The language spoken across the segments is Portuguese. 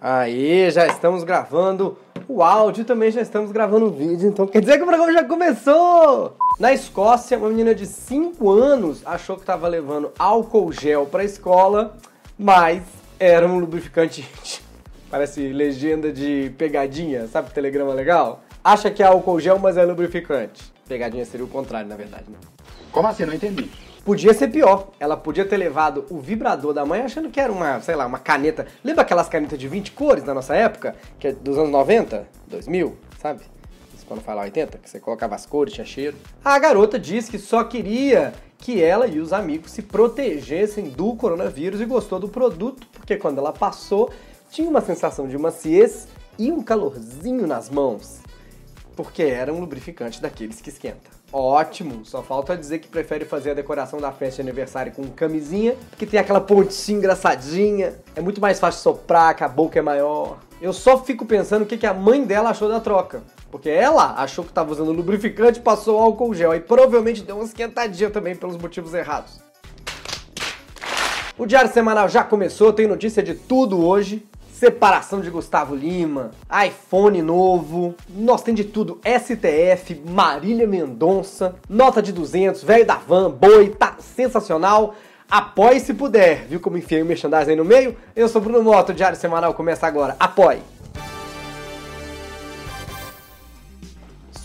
Aí, já estamos gravando o áudio e também já estamos gravando o vídeo, então quer dizer que o programa já começou! Na Escócia, uma menina de 5 anos achou que estava levando álcool gel para a escola, mas era um lubrificante. Parece legenda de pegadinha, sabe telegrama legal? Acha que é álcool gel, mas é lubrificante. Pegadinha seria o contrário, na verdade, né? Como assim? Não entendi. Podia ser pior. Ela podia ter levado o vibrador da mãe achando que era uma, sei lá, uma caneta. Lembra aquelas canetas de 20 cores da nossa época? Que é dos anos 90, 2000, sabe? Isso quando fala 80, que você colocava as cores, tinha cheiro. A garota disse que só queria que ela e os amigos se protegessem do coronavírus e gostou do produto, porque quando ela passou, tinha uma sensação de maciez e um calorzinho nas mãos. Porque era um lubrificante daqueles que esquenta. Ótimo, só falta dizer que prefere fazer a decoração da festa de aniversário com camisinha, porque tem aquela pontinha engraçadinha, é muito mais fácil soprar, que a boca é maior. Eu só fico pensando o que a mãe dela achou da troca. Porque ela achou que estava usando lubrificante, passou álcool gel e provavelmente deu uma esquentadinha também pelos motivos errados. O Diário Semanal já começou, tem notícia de tudo hoje separação de Gustavo Lima, iPhone novo, nós tem de tudo, STF, Marília Mendonça, nota de 200, velho da van, boi, tá sensacional. Apoie se puder, viu como enfiei o merchandising aí no meio? Eu sou Bruno Moto, o Diário Semanal começa agora. Apoie!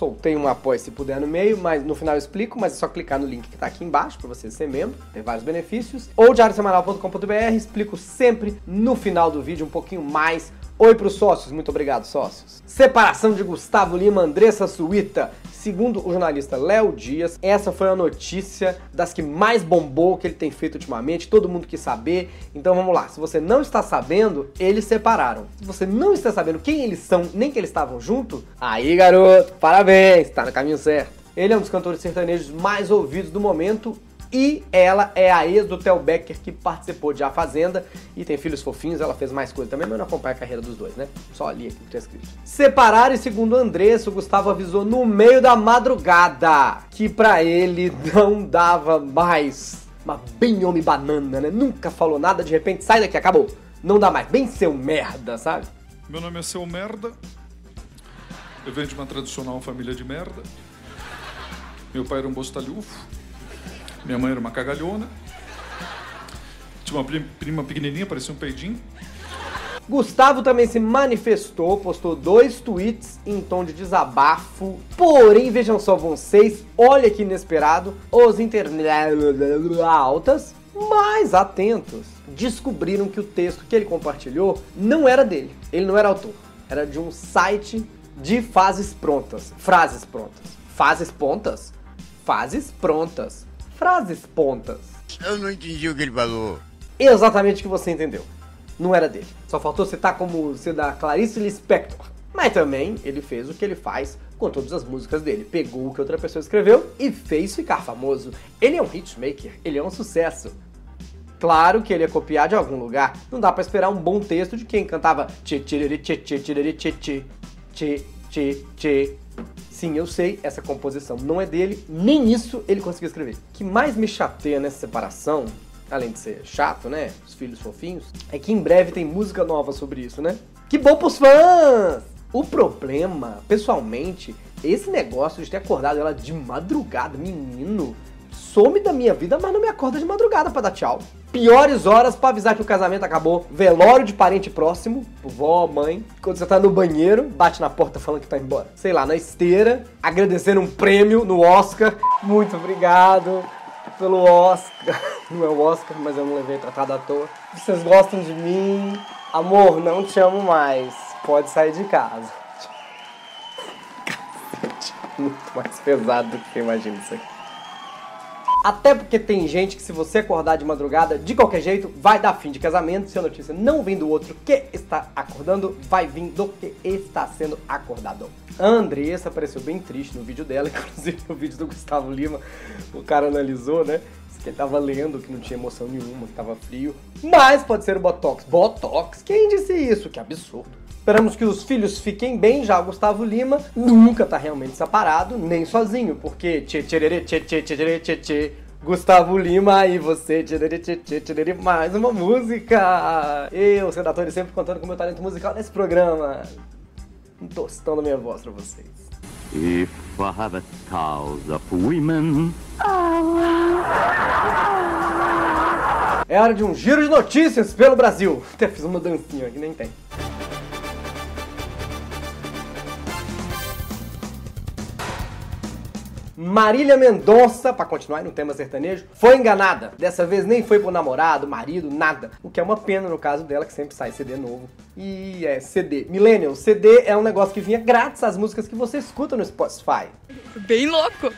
Soltei um apoio se puder no meio, mas no final eu explico, mas é só clicar no link que está aqui embaixo para você ser membro, tem vários benefícios. Ou diariosemanal.com.br, explico sempre no final do vídeo um pouquinho mais Oi para os sócios, muito obrigado, sócios. Separação de Gustavo Lima, Andressa Suíta. Segundo o jornalista Léo Dias, essa foi a notícia das que mais bombou que ele tem feito ultimamente, todo mundo quis saber. Então vamos lá, se você não está sabendo, eles separaram. Se você não está sabendo quem eles são, nem que eles estavam junto, aí garoto, parabéns, está no caminho certo. Ele é um dos cantores sertanejos mais ouvidos do momento e ela é a ex do Theo Becker que participou de A Fazenda e tem filhos fofinhos, ela fez mais coisa também, mas não acompanha a carreira dos dois, né? Só ali aqui que tá escrito. Separaram e segundo Andressa, o Gustavo avisou no meio da madrugada que para ele não dava mais. Mas bem homem banana, né? Nunca falou nada, de repente sai daqui, acabou. Não dá mais, bem seu merda, sabe? Meu nome é Seu Merda. Eu venho de uma tradicional família de merda. Meu pai era um bostalhufo. Minha mãe era uma cagalhona. Tinha uma prima pequenininha, parecia um peidinho. Gustavo também se manifestou, postou dois tweets em tom de desabafo. Porém, vejam só vocês, olha que inesperado, os internautas mais atentos descobriram que o texto que ele compartilhou não era dele. Ele não era autor. Era de um site de fases prontas. Frases prontas. Fases pontas? Fases prontas frases pontas. Eu não entendi o que ele falou. Exatamente o que você entendeu. Não era dele. Só faltou citar como ser da Clarice Lispector. Mas também ele fez o que ele faz com todas as músicas dele. Pegou o que outra pessoa escreveu e fez ficar famoso. Ele é um hitmaker, ele é um sucesso. Claro que ele ia copiar de algum lugar. Não dá para esperar um bom texto de quem cantava tchê tchê tchê tchê tchê tchê tchê tchê tchê Sim, eu sei, essa composição não é dele, nem isso ele conseguiu escrever. O que mais me chateia nessa separação, além de ser chato, né? Os filhos fofinhos, é que em breve tem música nova sobre isso, né? Que bom pros fãs! O problema, pessoalmente, esse negócio de ter acordado ela de madrugada, menino, some da minha vida, mas não me acorda de madrugada para dar tchau. Piores horas para avisar que o casamento acabou. Velório de parente próximo, vó, mãe. Quando você tá no banheiro, bate na porta falando que tá embora. Sei lá, na esteira, agradecendo um prêmio no Oscar. Muito obrigado pelo Oscar. Não é o Oscar, mas eu não levei tratado à toa. Vocês gostam de mim? Amor, não te amo mais. Pode sair de casa. Cacete. Muito mais pesado do que eu imagino isso aqui. Até porque tem gente que se você acordar de madrugada, de qualquer jeito, vai dar fim de casamento. Se a notícia não vem do outro que está acordando, vai vir do que está sendo acordado. Andressa apareceu bem triste no vídeo dela, inclusive no vídeo do Gustavo Lima, o cara analisou, né? Que ele tava lendo, que não tinha emoção nenhuma, que tava frio. Mas pode ser o Botox. Botox? Quem disse isso? Que absurdo. Esperamos que os filhos fiquem bem, já Gustavo Lima nunca tá realmente separado, nem sozinho, porque tchê tchê tchê tchê tchê tchê tchê Gustavo Lima e você, mais uma música. Eu, Sedatore, sempre contando com meu talento musical nesse programa. Um tostão da minha voz pra vocês. If I have a thousand women, É hora de um giro de notícias pelo Brasil. Até fiz uma dancinha que nem tem. Marília Mendonça, pra continuar no tema sertanejo, foi enganada. Dessa vez nem foi pro namorado, marido, nada. O que é uma pena no caso dela, que sempre sai CD novo. E é CD. Millennial, CD é um negócio que vinha grátis às músicas que você escuta no Spotify. Bem louco.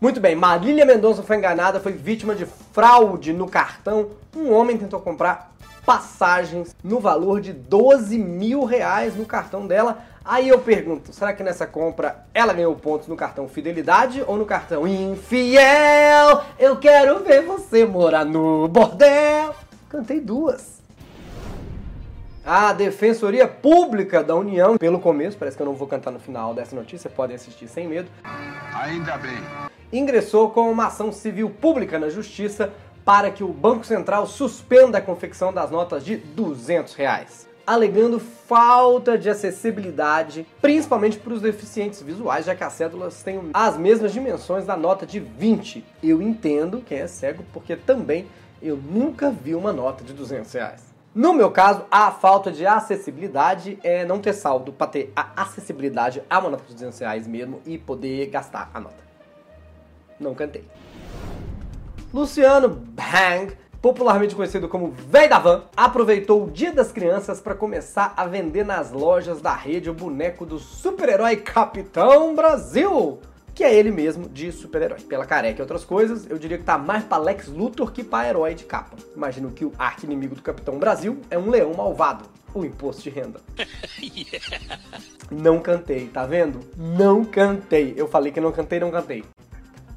Muito bem, Marília Mendonça foi enganada, foi vítima de fraude no cartão. Um homem tentou comprar passagens no valor de 12 mil reais no cartão dela. Aí eu pergunto, será que nessa compra ela ganhou pontos no cartão Fidelidade ou no cartão Infiel? Eu quero ver você morar no bordel. Cantei duas. A Defensoria Pública da União, pelo começo, parece que eu não vou cantar no final dessa notícia, podem assistir sem medo Ainda bem. ingressou com uma ação civil pública na Justiça para que o Banco Central suspenda a confecção das notas de 200 reais, alegando falta de acessibilidade, principalmente para os deficientes visuais, já que as cédulas têm as mesmas dimensões da nota de 20. Eu entendo quem é cego, porque também eu nunca vi uma nota de 200 reais. No meu caso, a falta de acessibilidade é não ter saldo para ter a acessibilidade a uma nota de 200 reais mesmo e poder gastar a nota. Não cantei. Luciano Bang, popularmente conhecido como Véi da Van, aproveitou o Dia das Crianças para começar a vender nas lojas da rede o boneco do super-herói Capitão Brasil, que é ele mesmo de super-herói. Pela careca e outras coisas, eu diria que tá mais pra Lex Luthor que pra herói de capa. Imagino que o arqui-inimigo do Capitão Brasil é um leão malvado, o imposto de renda. Não cantei, tá vendo? Não cantei. Eu falei que não cantei, não cantei.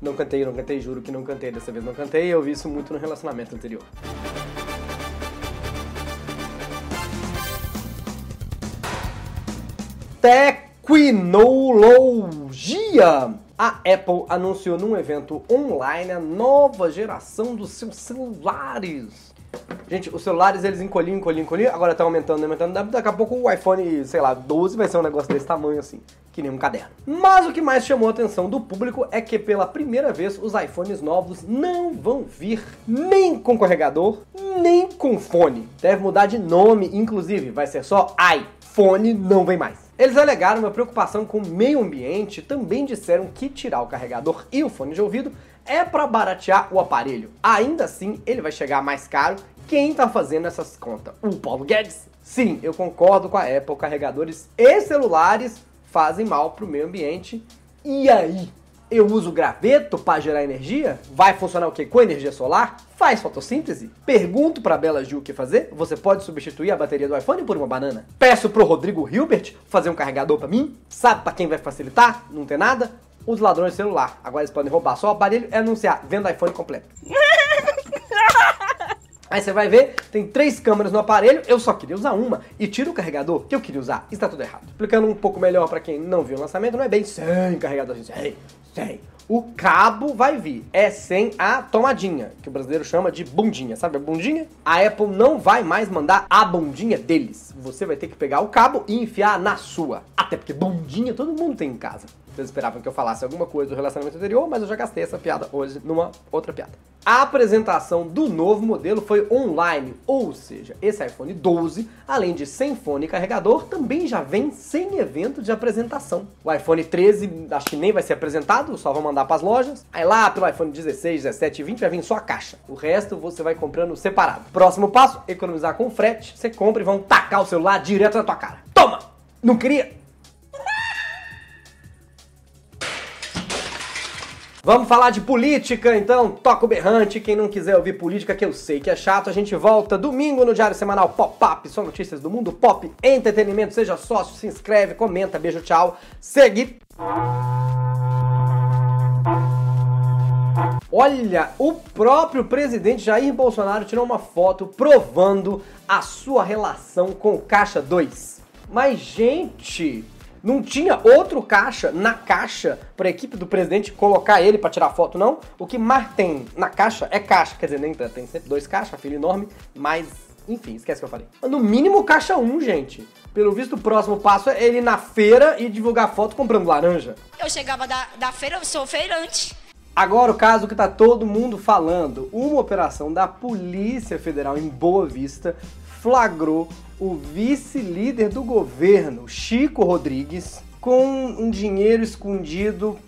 Não cantei, não cantei, juro que não cantei. Dessa vez não cantei, eu vi isso muito no relacionamento anterior. Tecnologia! A Apple anunciou num evento online a nova geração dos seus celulares. Gente, os celulares eles encolhiam, encolhiam, encolhiam, agora tá aumentando, aumentando. Daqui a pouco o iPhone, sei lá, 12 vai ser um negócio desse tamanho assim, que nem um caderno. Mas o que mais chamou a atenção do público é que pela primeira vez os iPhones novos não vão vir nem com carregador, nem com fone. Deve mudar de nome, inclusive, vai ser só iPhone, não vem mais. Eles alegaram uma preocupação com o meio ambiente, também disseram que tirar o carregador e o fone de ouvido é para baratear o aparelho. Ainda assim, ele vai chegar mais caro. Quem tá fazendo essas contas? O Paulo Guedes? Sim, eu concordo com a Apple. Carregadores e celulares fazem mal pro meio ambiente. E aí? Eu uso graveto para gerar energia? Vai funcionar o quê? Com energia solar? Faz fotossíntese? Pergunto para Bela Gil o que fazer? Você pode substituir a bateria do iPhone por uma banana? Peço pro Rodrigo Hilbert fazer um carregador para mim? Sabe para quem vai facilitar? Não tem nada? Os ladrões de celular. Agora eles podem roubar só o aparelho e anunciar venda iPhone completo. Aí você vai ver, tem três câmeras no aparelho, eu só queria usar uma e tira o carregador que eu queria usar. Está tudo errado. Explicando um pouco melhor para quem não viu o lançamento, não é bem sem carregador, assim, sem, sem. O cabo vai vir, é sem a tomadinha, que o brasileiro chama de bundinha, sabe a bundinha? A Apple não vai mais mandar a bundinha deles. Você vai ter que pegar o cabo e enfiar na sua. Até porque bundinha todo mundo tem em casa. Vocês esperavam que eu falasse alguma coisa do relacionamento anterior, mas eu já gastei essa piada hoje numa outra piada. A apresentação do novo modelo foi online, ou seja, esse iPhone 12, além de sem fone e carregador, também já vem sem evento de apresentação. O iPhone 13 acho que nem vai ser apresentado, só vão mandar para as lojas. Aí lá pelo iPhone 16, 17 e 20 vai vir só a caixa. O resto você vai comprando separado. Próximo passo, economizar com frete. Você compra e vão tacar o celular direto na tua cara. Toma! Não queria? Vamos falar de política, então toca o berrante. Quem não quiser ouvir política, que eu sei que é chato, a gente volta domingo no Diário Semanal Pop-Up, só notícias do mundo pop, entretenimento. Seja sócio, se inscreve, comenta, beijo, tchau. Segue. Olha, o próprio presidente Jair Bolsonaro tirou uma foto provando a sua relação com o Caixa 2. Mas, gente, Não tinha outro caixa na caixa pra equipe do presidente colocar ele pra tirar foto, não. O que mais tem na caixa é caixa. Quer dizer, nem tanto, tem sempre dois caixas, filho enorme, mas enfim, esquece que eu falei. No mínimo caixa 1, gente. Pelo visto, o próximo passo é ele ir na feira e divulgar foto comprando laranja. Eu chegava da, da feira, eu sou feirante. Agora o caso que tá todo mundo falando. Uma operação da Polícia Federal em Boa Vista flagrou o vice-líder do governo, Chico Rodrigues, com um dinheiro escondido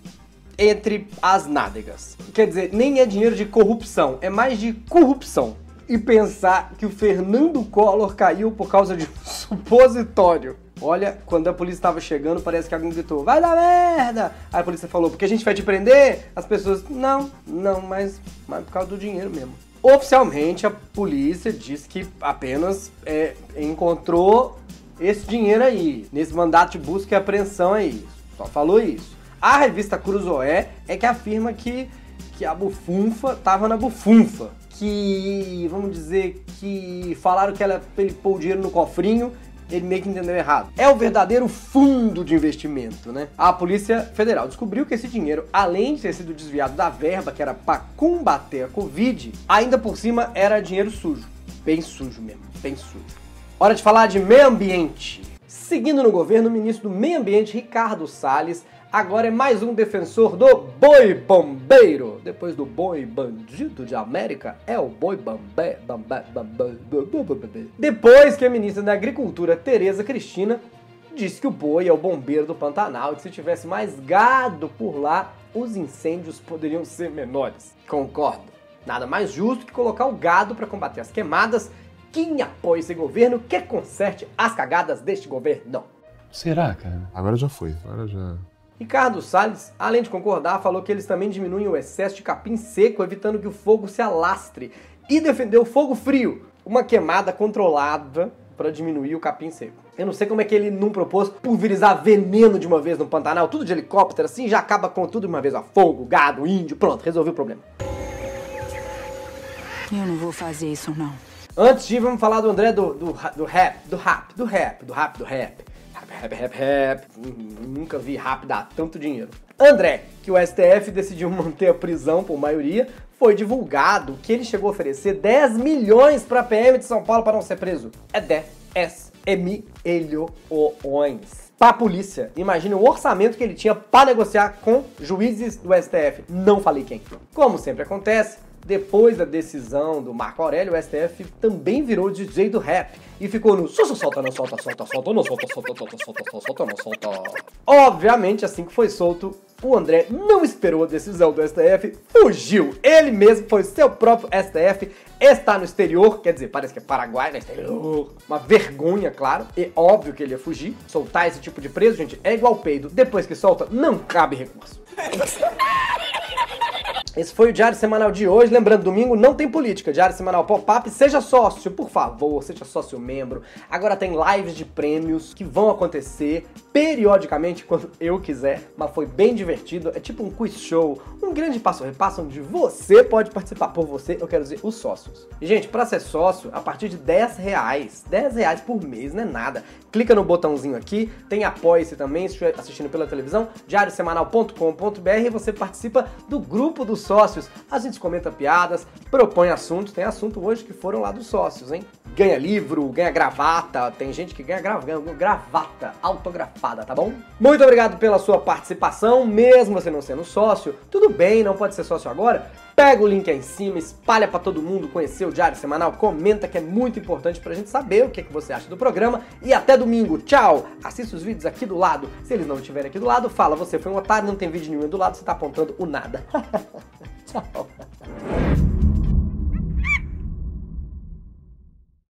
entre as nádegas. Quer dizer, nem é dinheiro de corrupção, é mais de corrupção. E pensar que o Fernando Collor caiu por causa de um supositório. Olha, quando a polícia estava chegando, parece que alguém gritou: Vai dar merda! Aí a polícia falou: Porque a gente vai te prender? As pessoas: Não, não, mas, mas por causa do dinheiro mesmo. Oficialmente, a polícia diz que apenas é, encontrou esse dinheiro aí, nesse mandato de busca e apreensão aí. Só falou isso. A revista Cruzoé é que afirma que, que a bufunfa tava na bufunfa. Que, vamos dizer, que falaram que ela, ele pôr o dinheiro no cofrinho ele meio que entendeu errado. É o verdadeiro fundo de investimento, né? A Polícia Federal descobriu que esse dinheiro, além de ter sido desviado da verba que era para combater a Covid, ainda por cima era dinheiro sujo. Bem sujo mesmo, bem sujo. Hora de falar de meio ambiente. Seguindo no governo, o ministro do Meio Ambiente, Ricardo Salles, agora é mais um defensor do boi bombeiro. Depois do boi bandido de América, é o boi bambé, bambé, bambé, bambé. Depois que a ministra da Agricultura, Tereza Cristina, disse que o boi é o bombeiro do Pantanal e que se tivesse mais gado por lá, os incêndios poderiam ser menores. Concordo. Nada mais justo que colocar o gado para combater as queimadas. Quem apoia esse governo quer conserte as cagadas deste governo. Será, cara? Agora já foi. Agora já. Ricardo Salles, além de concordar, falou que eles também diminuem o excesso de capim seco, evitando que o fogo se alastre, e defendeu o fogo frio, uma queimada controlada para diminuir o capim seco. Eu não sei como é que ele não propôs pulverizar veneno de uma vez no Pantanal, tudo de helicóptero assim, já acaba com tudo de uma vez, ó, fogo, gado, índio, pronto, resolveu o problema. Eu não vou fazer isso, não. Antes de vamos falar do André do, do, do rap, do rap, do rap, do rap, do rap. Rap, rap, rap, rap. Nunca vi rap dar tanto dinheiro. André, que o STF decidiu manter a prisão por maioria, foi divulgado que ele chegou a oferecer 10 milhões para a PM de São Paulo para não ser preso. É 10 milhões. Para polícia, imagine o orçamento que ele tinha para negociar com juízes do STF. Não falei quem. Como sempre acontece, depois da decisão do Marco Aurélio, o STF também virou DJ do rap e ficou no solta, solta, não solta, solta, solta, não solta, solta, solta, solta, solta, não solta. Obviamente, assim que foi solto, o André não esperou a decisão do STF, fugiu. Ele mesmo foi seu próprio STF, está no exterior, quer dizer, parece que é Paraguai, no exterior. Uma vergonha, claro. E óbvio que ele ia fugir. Soltar esse tipo de preso, gente, é igual peido. Depois que solta, não cabe recurso. Esse foi o Diário Semanal de hoje. Lembrando, domingo não tem política. Diário Semanal Pop-Up. Seja sócio, por favor. Seja sócio membro. Agora tem lives de prêmios que vão acontecer periodicamente quando eu quiser. Mas foi bem divertido. É tipo um quiz show. Um grande passo repasso onde você pode participar. Por você, eu quero dizer os sócios. E, gente, para ser sócio, a partir de 10 reais. 10 reais por mês, não é nada. Clica no botãozinho aqui. Tem apoia-se também, se estiver assistindo pela televisão. diariosemanal.com.br e você participa do grupo dos sócios. A gente comenta piadas, propõe assuntos. Tem assunto hoje que foram lá dos sócios, hein? Ganha livro, ganha gravata. Tem gente que ganha, gra gravata autografada, tá bom? Muito obrigado pela sua participação, mesmo você não sendo sócio. Tudo bem, não pode ser sócio agora? Pega o link aí em cima, espalha para todo mundo conhecer o Diário Semanal, comenta que é muito importante pra gente saber o que, é que você acha do programa. E até domingo, tchau! Assista os vídeos aqui do lado. Se eles não estiverem aqui do lado, fala, você foi um otário, não tem vídeo nenhum do lado, você tá apontando o nada. tchau!